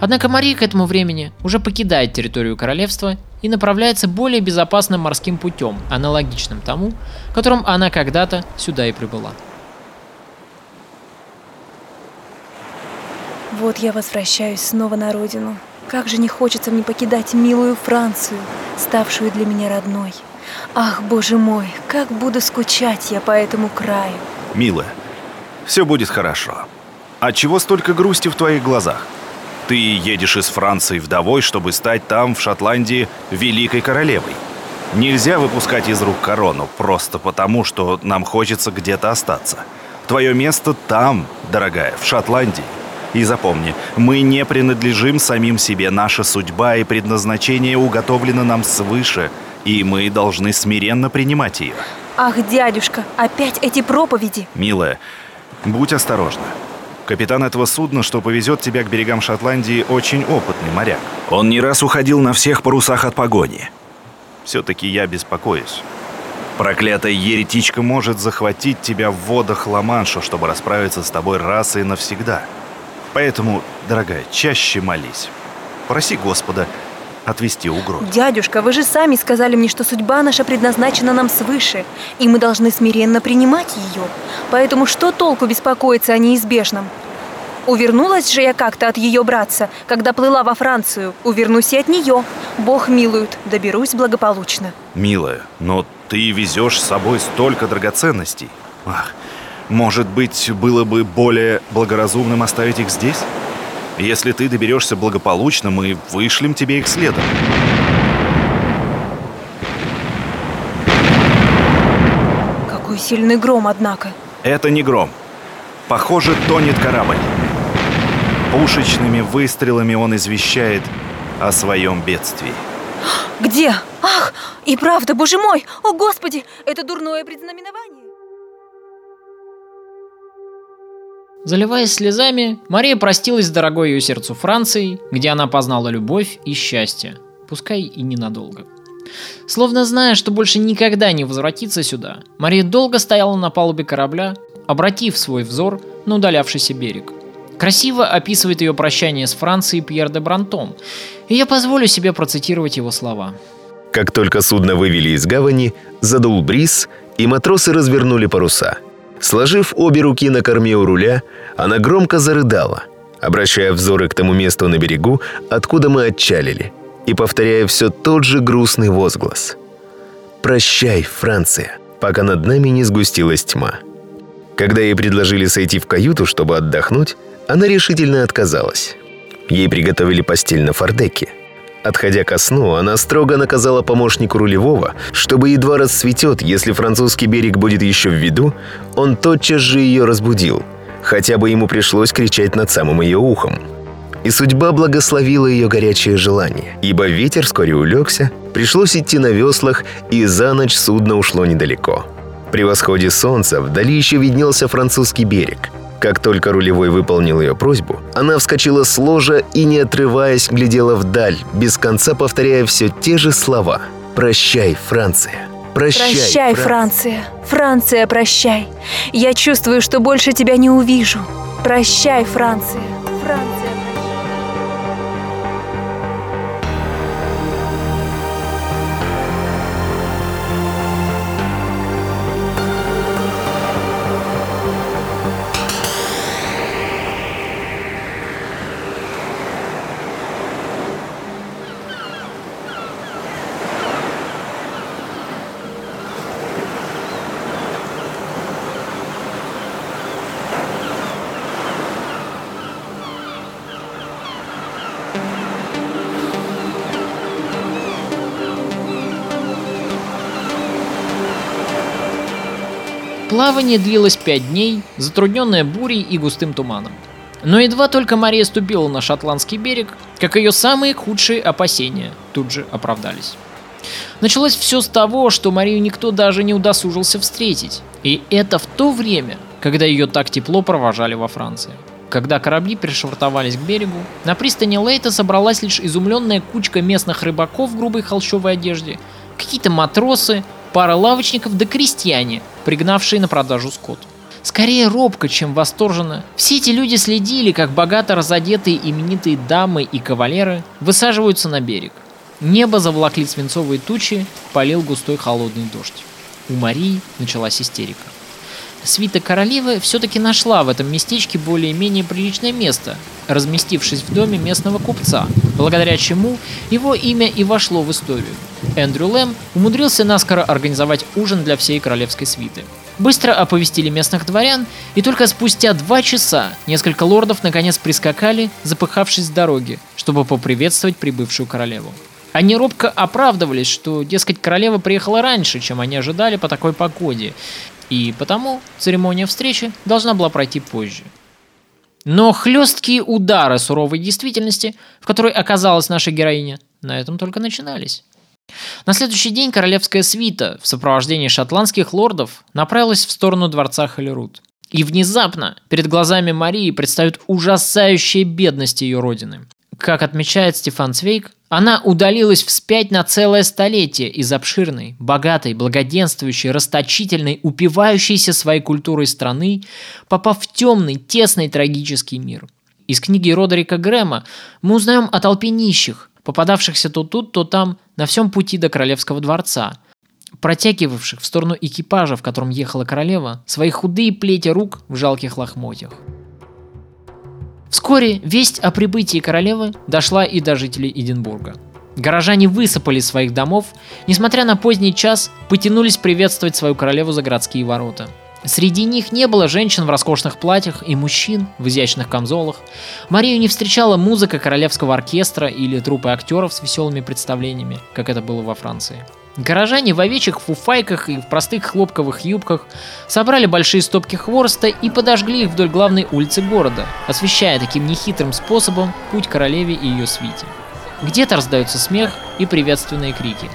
Однако Мария к этому времени уже покидает территорию королевства и направляется более безопасным морским путем, аналогичным тому, которым она когда-то сюда и прибыла. Вот я возвращаюсь снова на родину. Как же не хочется мне покидать милую Францию, ставшую для меня родной. Ах, боже мой, как буду скучать я по этому краю. Милая, все будет хорошо. А чего столько грусти в твоих глазах? Ты едешь из Франции вдовой, чтобы стать там, в Шотландии, великой королевой. Нельзя выпускать из рук корону просто потому, что нам хочется где-то остаться. Твое место там, дорогая, в Шотландии. И запомни, мы не принадлежим самим себе. Наша судьба и предназначение уготовлены нам свыше, и мы должны смиренно принимать ее. Ах, дядюшка, опять эти проповеди. Милая, будь осторожна. Капитан этого судна, что повезет тебя к берегам Шотландии, очень опытный моряк. Он не раз уходил на всех парусах от погони. Все-таки я беспокоюсь. Проклятая еретичка может захватить тебя в водах Ла-Манша, чтобы расправиться с тобой раз и навсегда. Поэтому, дорогая, чаще молись. Проси Господа отвести угрозу. Дядюшка, вы же сами сказали мне, что судьба наша предназначена нам свыше, и мы должны смиренно принимать ее. Поэтому что толку беспокоиться о неизбежном? Увернулась же я как-то от ее братца, когда плыла во Францию. Увернусь и от нее. Бог милует, доберусь благополучно. Милая, но ты везешь с собой столько драгоценностей. Ах, может быть, было бы более благоразумным оставить их здесь? Если ты доберешься благополучно, мы вышлем тебе их следом. сильный гром, однако. Это не гром. Похоже, тонет корабль. Пушечными выстрелами он извещает о своем бедствии. Где? Ах, и правда, боже мой! О, Господи! Это дурное предзнаменование! Заливаясь слезами, Мария простилась с дорогой ее сердцу Францией, где она познала любовь и счастье, пускай и ненадолго. Словно зная, что больше никогда не возвратится сюда, Мария долго стояла на палубе корабля, обратив свой взор на удалявшийся берег. Красиво описывает ее прощание с Францией Пьер де Брантом, и я позволю себе процитировать его слова. Как только судно вывели из гавани, задул бриз, и матросы развернули паруса. Сложив обе руки на корме у руля, она громко зарыдала, обращая взоры к тому месту на берегу, откуда мы отчалили, и повторяя все тот же грустный возглас. «Прощай, Франция», пока над нами не сгустилась тьма. Когда ей предложили сойти в каюту, чтобы отдохнуть, она решительно отказалась. Ей приготовили постель на фордеке. Отходя ко сну, она строго наказала помощнику рулевого, чтобы едва расцветет, если французский берег будет еще в виду, он тотчас же ее разбудил, хотя бы ему пришлось кричать над самым ее ухом. И судьба благословила ее горячее желание, ибо ветер вскоре улегся, пришлось идти на веслах, и за ночь судно ушло недалеко. При восходе солнца вдали еще виднелся французский берег – как только рулевой выполнил ее просьбу, она вскочила с ложа и, не отрываясь, глядела вдаль, без конца повторяя все те же слова. «Прощай, Франция! Прощай, Прощай, Франция! Франция, прощай! Я чувствую, что больше тебя не увижу. Прощай, Франция! Франция!» Плавание длилось пять дней, затрудненное бурей и густым туманом. Но едва только Мария ступила на шотландский берег, как ее самые худшие опасения тут же оправдались. Началось все с того, что Марию никто даже не удосужился встретить. И это в то время, когда ее так тепло провожали во Франции. Когда корабли пришвартовались к берегу, на пристани Лейта собралась лишь изумленная кучка местных рыбаков в грубой холщовой одежде, какие-то матросы, пара лавочников да крестьяне, пригнавшие на продажу скот. Скорее робко, чем восторженно, все эти люди следили, как богато разодетые именитые дамы и кавалеры высаживаются на берег. Небо заволокли свинцовые тучи, полил густой холодный дождь. У Марии началась истерика. Свита королевы все-таки нашла в этом местечке более-менее приличное место, разместившись в доме местного купца, благодаря чему его имя и вошло в историю. Эндрю Лэм умудрился наскоро организовать ужин для всей королевской свиты. Быстро оповестили местных дворян, и только спустя два часа несколько лордов наконец прискакали, запыхавшись с дороги, чтобы поприветствовать прибывшую королеву. Они робко оправдывались, что, дескать, королева приехала раньше, чем они ожидали по такой погоде, и потому церемония встречи должна была пройти позже. Но хлесткие удары суровой действительности, в которой оказалась наша героиня, на этом только начинались. На следующий день королевская свита в сопровождении шотландских лордов направилась в сторону дворца Холлерут. И внезапно перед глазами Марии предстают ужасающие бедности ее родины. Как отмечает Стефан Цвейк, она удалилась вспять на целое столетие из обширной, богатой, благоденствующей, расточительной, упивающейся своей культурой страны, попав в темный, тесный трагический мир. Из книги Родерика Грэма мы узнаем о толпе нищих, попадавшихся то тут, то там на всем пути до королевского дворца, протягивавших в сторону экипажа, в котором ехала королева, свои худые плети рук в жалких лохмотьях. Вскоре весть о прибытии королевы дошла и до жителей Эдинбурга. Горожане высыпали из своих домов, несмотря на поздний час, потянулись приветствовать свою королеву за городские ворота. Среди них не было женщин в роскошных платьях и мужчин в изящных камзолах. Марию не встречала музыка королевского оркестра или трупы актеров с веселыми представлениями, как это было во Франции. Горожане в овечьих фуфайках и в простых хлопковых юбках собрали большие стопки хвороста и подожгли их вдоль главной улицы города, освещая таким нехитрым способом путь королеве и ее свите. Где-то раздается смех и приветственные крики.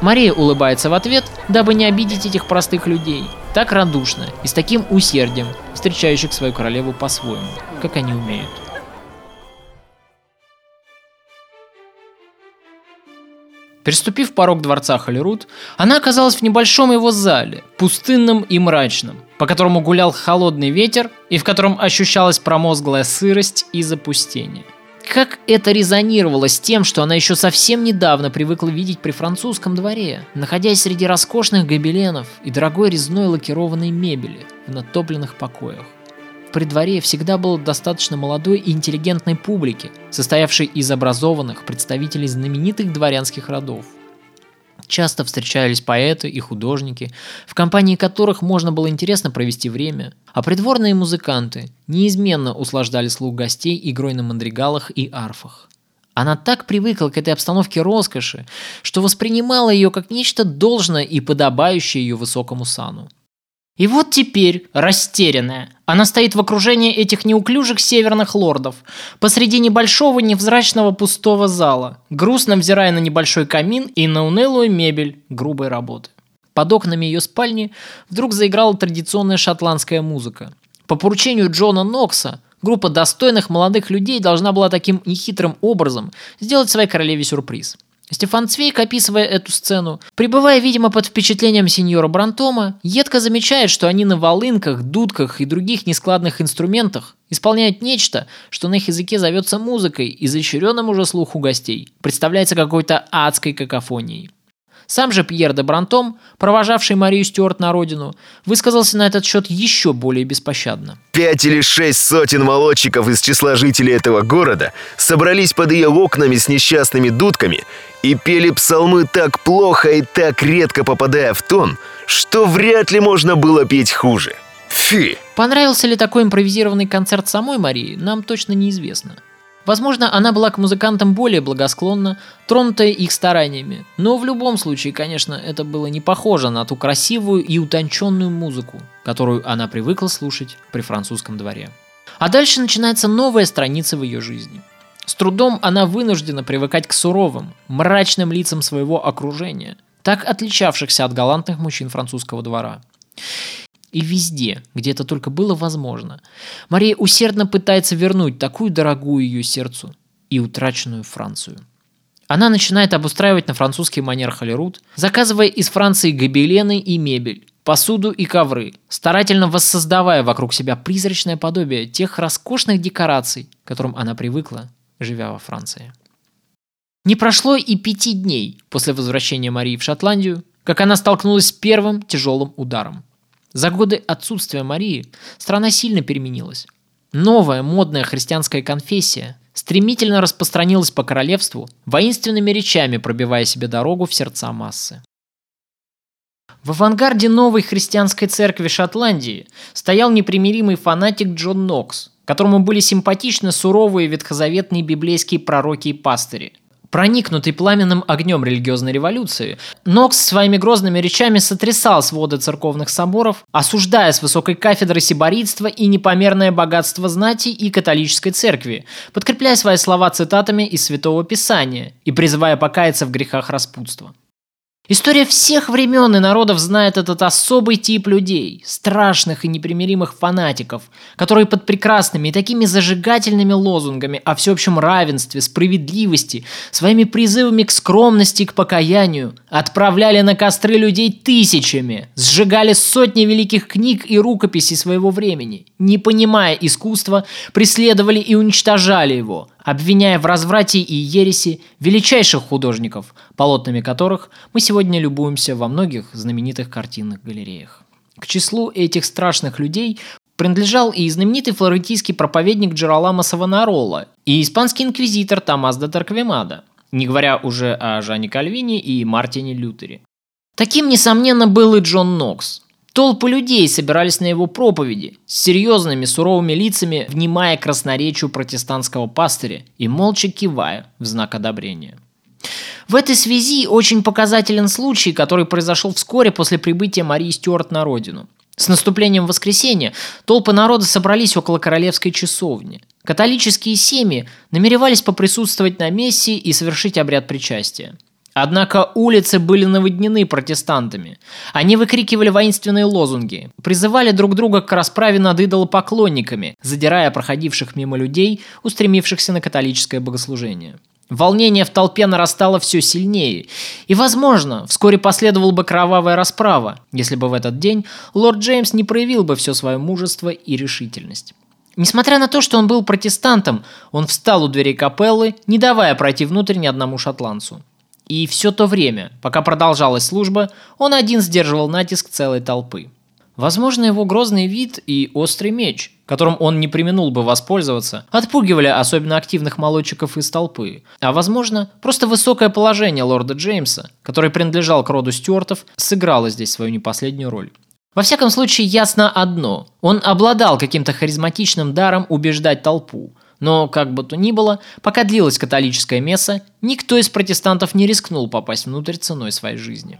Мария улыбается в ответ, дабы не обидеть этих простых людей, так радушно и с таким усердием, встречающих свою королеву по-своему, как они умеют. Переступив порог дворца Холерут, она оказалась в небольшом его зале, пустынном и мрачном, по которому гулял холодный ветер и в котором ощущалась промозглая сырость и запустение. Как это резонировало с тем, что она еще совсем недавно привыкла видеть при французском дворе, находясь среди роскошных гобеленов и дорогой резной лакированной мебели в натопленных покоях при дворе всегда было достаточно молодой и интеллигентной публики, состоявшей из образованных представителей знаменитых дворянских родов. Часто встречались поэты и художники, в компании которых можно было интересно провести время, а придворные музыканты неизменно услаждали слух гостей игрой на мандригалах и арфах. Она так привыкла к этой обстановке роскоши, что воспринимала ее как нечто должное и подобающее ее высокому сану. И вот теперь, растерянная, она стоит в окружении этих неуклюжих северных лордов, посреди небольшого невзрачного пустого зала, грустно взирая на небольшой камин и на унылую мебель грубой работы. Под окнами ее спальни вдруг заиграла традиционная шотландская музыка. По поручению Джона Нокса, группа достойных молодых людей должна была таким нехитрым образом сделать своей королеве сюрприз – Стефан Цвейк, описывая эту сцену, пребывая, видимо, под впечатлением сеньора Брантома, едко замечает, что они на волынках, дудках и других нескладных инструментах исполняют нечто, что на их языке зовется музыкой изощренным уже слуху гостей, представляется какой-то адской какофонией. Сам же Пьер де Брантом, провожавший Марию Стюарт на родину, высказался на этот счет еще более беспощадно. Пять или шесть сотен молодчиков из числа жителей этого города собрались под ее окнами с несчастными дудками и пели псалмы так плохо и так редко попадая в тон, что вряд ли можно было петь хуже. Фи! Понравился ли такой импровизированный концерт самой Марии, нам точно неизвестно. Возможно, она была к музыкантам более благосклонна, тронутая их стараниями. Но в любом случае, конечно, это было не похоже на ту красивую и утонченную музыку, которую она привыкла слушать при французском дворе. А дальше начинается новая страница в ее жизни. С трудом она вынуждена привыкать к суровым, мрачным лицам своего окружения, так отличавшихся от галантных мужчин французского двора. И везде, где это только было возможно, Мария усердно пытается вернуть такую дорогую ее сердцу и утраченную Францию. Она начинает обустраивать на французский манер холерут, заказывая из Франции гобелены и мебель, посуду и ковры, старательно воссоздавая вокруг себя призрачное подобие тех роскошных декораций, к которым она привыкла, живя во Франции. Не прошло и пяти дней после возвращения Марии в Шотландию, как она столкнулась с первым тяжелым ударом – за годы отсутствия Марии страна сильно переменилась. Новая модная христианская конфессия стремительно распространилась по королевству, воинственными речами пробивая себе дорогу в сердца массы. В авангарде новой христианской церкви Шотландии стоял непримиримый фанатик Джон Нокс, которому были симпатичны суровые ветхозаветные библейские пророки и пастыри, Проникнутый пламенным огнем религиозной революции, Нокс своими грозными речами сотрясал своды церковных соборов, осуждая с высокой кафедры сиборитство и непомерное богатство знати и католической церкви, подкрепляя свои слова цитатами из Святого Писания и призывая покаяться в грехах распутства. История всех времен и народов знает этот особый тип людей, страшных и непримиримых фанатиков, которые под прекрасными и такими зажигательными лозунгами о всеобщем равенстве, справедливости, своими призывами к скромности и к покаянию отправляли на костры людей тысячами, сжигали сотни великих книг и рукописей своего времени, не понимая искусства, преследовали и уничтожали его, обвиняя в разврате и ереси величайших художников, полотнами которых мы сегодня любуемся во многих знаменитых картинных галереях. К числу этих страшных людей принадлежал и знаменитый флорентийский проповедник Джералама Савонарола, и испанский инквизитор Томас де Тарквемада, не говоря уже о Жане Кальвине и Мартине Лютере. Таким, несомненно, был и Джон Нокс. Толпы людей собирались на его проповеди, с серьезными суровыми лицами, внимая красноречию протестантского пастыря и молча кивая в знак одобрения. В этой связи очень показателен случай, который произошел вскоре после прибытия Марии Стюарт на родину. С наступлением воскресенья толпы народа собрались около королевской часовни. Католические семьи намеревались поприсутствовать на мессе и совершить обряд причастия. Однако улицы были наводнены протестантами. Они выкрикивали воинственные лозунги, призывали друг друга к расправе над идолопоклонниками, задирая проходивших мимо людей, устремившихся на католическое богослужение. Волнение в толпе нарастало все сильнее, и, возможно, вскоре последовала бы кровавая расправа, если бы в этот день лорд Джеймс не проявил бы все свое мужество и решительность. Несмотря на то, что он был протестантом, он встал у дверей капеллы, не давая пройти внутрь ни одному шотландцу. И все то время, пока продолжалась служба, он один сдерживал натиск целой толпы. Возможно, его грозный вид и острый меч, которым он не применул бы воспользоваться, отпугивали особенно активных молодчиков из толпы. А возможно, просто высокое положение лорда Джеймса, который принадлежал к роду Стюартов, сыграло здесь свою непоследнюю роль. Во всяком случае, ясно одно. Он обладал каким-то харизматичным даром убеждать толпу. Но, как бы то ни было, пока длилась католическая месса, никто из протестантов не рискнул попасть внутрь ценой своей жизни.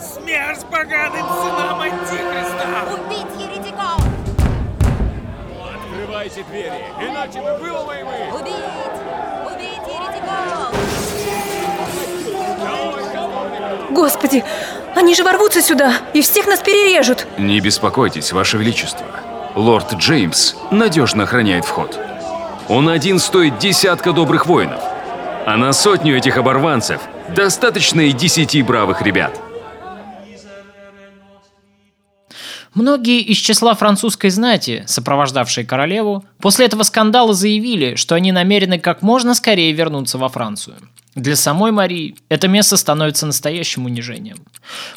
Смерть поганым сынам Антихриста! Убить еретиков! Открывайте двери, иначе мы выломаем их! Убить! Убить еретиков! Господи, они же ворвутся сюда и всех нас перережут. Не беспокойтесь, Ваше Величество. Лорд Джеймс надежно охраняет вход. Он один стоит десятка добрых воинов. А на сотню этих оборванцев достаточно и десяти бравых ребят. Многие из числа французской знати, сопровождавшие королеву, после этого скандала заявили, что они намерены как можно скорее вернуться во Францию. Для самой Марии это место становится настоящим унижением.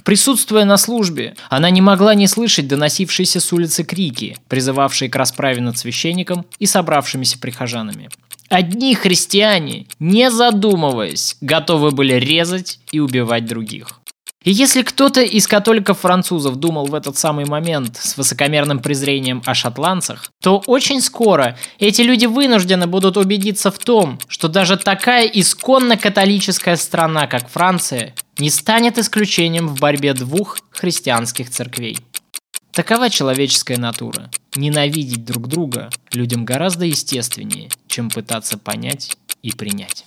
Присутствуя на службе, она не могла не слышать доносившиеся с улицы крики, призывавшие к расправе над священником и собравшимися прихожанами. Одни христиане, не задумываясь, готовы были резать и убивать других. И если кто-то из католиков-французов думал в этот самый момент с высокомерным презрением о шотландцах, то очень скоро эти люди вынуждены будут убедиться в том, что даже такая исконно католическая страна, как Франция, не станет исключением в борьбе двух христианских церквей. Такова человеческая натура. Ненавидеть друг друга людям гораздо естественнее, чем пытаться понять и принять.